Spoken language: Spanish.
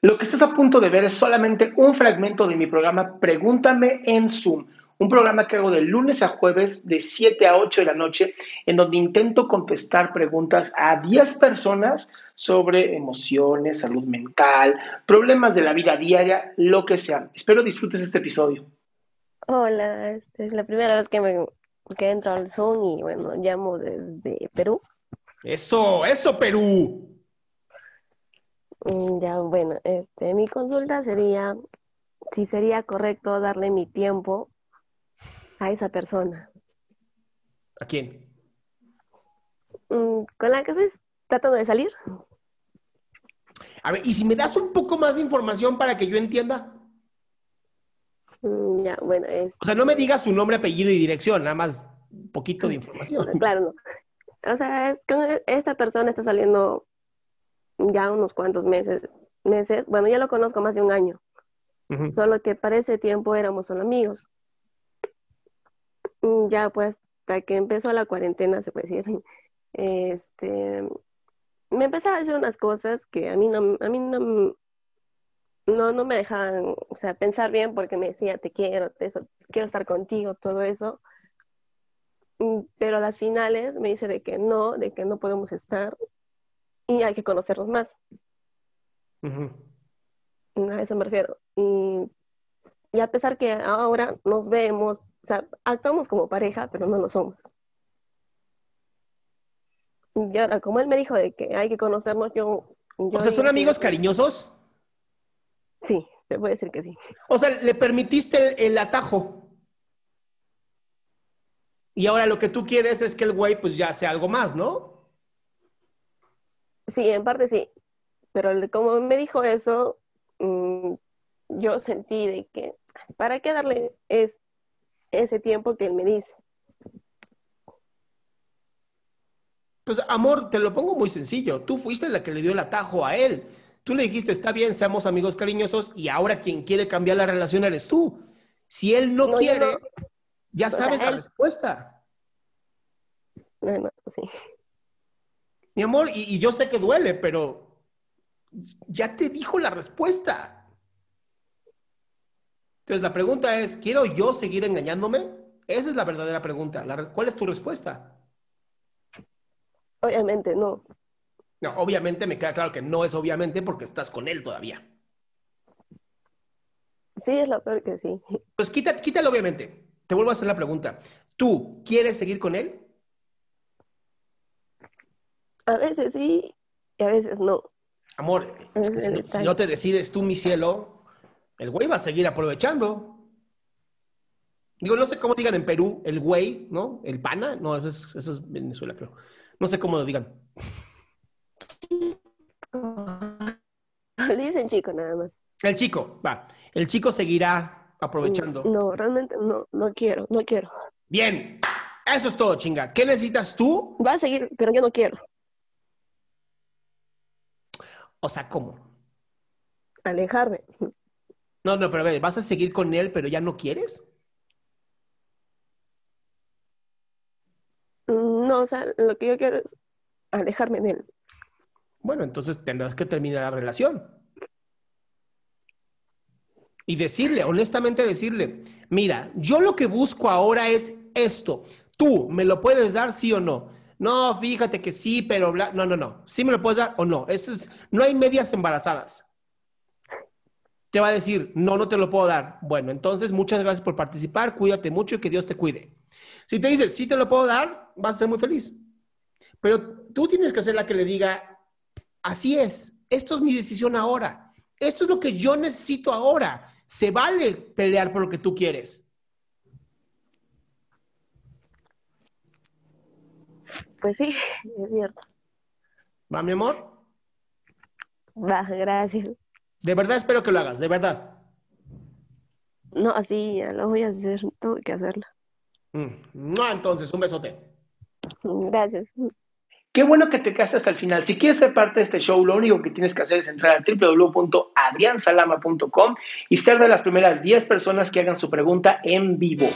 Lo que estás a punto de ver es solamente un fragmento de mi programa Pregúntame en Zoom, un programa que hago de lunes a jueves de 7 a 8 de la noche, en donde intento contestar preguntas a 10 personas sobre emociones, salud mental, problemas de la vida diaria, lo que sea. Espero disfrutes este episodio. Hola, esta es la primera vez que, me, que entro al Zoom y bueno, llamo desde Perú. Eso, eso Perú. Mm, Ya, bueno, este, mi consulta sería si sería correcto darle mi tiempo a esa persona ¿A quién? Mm, con la que estoy tratando de salir. A ver, y si me das un poco más de información para que yo entienda. Mm, Ya, bueno, es O sea, no me digas su nombre, apellido y dirección, nada más un poquito de información. claro, no. O sea, es con esta persona está saliendo ya unos cuantos meses, meses. Bueno, ya lo conozco más de un año. Solo que para ese tiempo éramos solo amigos. Mm, Ya pues hasta que empezó la cuarentena, se puede decir, este, me empezaba a decir unas cosas que a mí no, a mí no, no, no me dejaban, o sea, pensar bien porque me decía, te quiero, te- eso, quiero estar contigo, todo eso. Mm, Pero a las finales me dice de que no, de que no podemos estar y hay que conocernos más. A eso me refiero. Y, y a pesar que ahora nos vemos, o sea, actuamos como pareja, pero no lo somos. Y ahora, como él me dijo de que hay que conocernos, yo... yo O sea, ¿son amigos cariñosos? Sí, te puedo decir que sí. O sea, le permitiste el, el atajo. Y ahora lo que tú quieres es que el güey pues ya sea algo más, ¿no? Sí, en parte sí. Pero como me dijo eso, mm, yo sentí de que, ¿para qué darle es, ese tiempo que él me dice? Pues amor, te lo pongo muy sencillo. Tú fuiste la que le dio el atajo a él. Tú le dijiste, está bien, seamos amigos cariñosos y ahora quien quiere cambiar la relación eres tú. Si él no, quiere, no. ya O sea, sabes la él- respuesta. No, no, sí. Mi amor, y, y yo sé que duele, pero ya te dijo la respuesta. Entonces la pregunta es, ¿quiero yo seguir engañándome? Esa es la verdadera pregunta. La ¿Cuál es tu respuesta? Obviamente no. No, obviamente me queda claro que no es obviamente porque estás con él todavía. Sí, es lo peor que sí. Pues quita, quítalo obviamente. Te vuelvo a hacer la pregunta. ¿Tú quieres seguir con él? A veces sí y a veces no. Amor, es que si no, si detalle. no te decides tú, mi cielo, el güey va a seguir aprovechando. Digo, no sé cómo digan en Perú, el güey, ¿no? El pana, no, eso es, eso es Venezuela, creo. No sé cómo lo digan. Le dicen chico nada más. El chico, va. El chico seguirá aprovechando. No, realmente no, no quiero, no quiero. Bien, eso es todo, chinga. ¿Qué necesitas tú? Va a seguir, pero yo no quiero. O sea, ¿cómo? Alejarme. No, no, pero a ver, ¿vas a seguir con él, pero ya no quieres? No, o sea, lo que yo quiero es alejarme de él. Bueno, entonces tendrás que terminar la relación. Y decirle, honestamente decirle, mira, yo lo que busco ahora es esto. Tú, ¿me lo puedes dar sí o no? No, fíjate que sí, pero bla- no, no, no. Sí me lo puedes dar o no. Esto es, no hay medias embarazadas. Te va a decir, no, no te lo puedo dar. Bueno, entonces muchas gracias por participar, cuídate mucho y que Dios te cuide. Si te dice, sí te lo puedo dar, vas a ser muy feliz. Pero tú tienes que ser la que le diga, así es, esto es mi decisión ahora, esto es lo que yo necesito ahora. Se vale pelear por lo que tú quieres. Pues sí, es cierto. ¿Va, mi amor? Va, gracias. De verdad espero que lo hagas, de verdad. No, así ya lo voy a hacer, tengo que hacerlo. Mm. Mua, Entonces, un besote. Gracias. Qué bueno que te quedaste hasta el final. Si quieres ser parte de este show, lo único que tienes que hacer es entrar a www.adriansalama.com y ser de las primeras 10 personas que hagan su pregunta en vivo.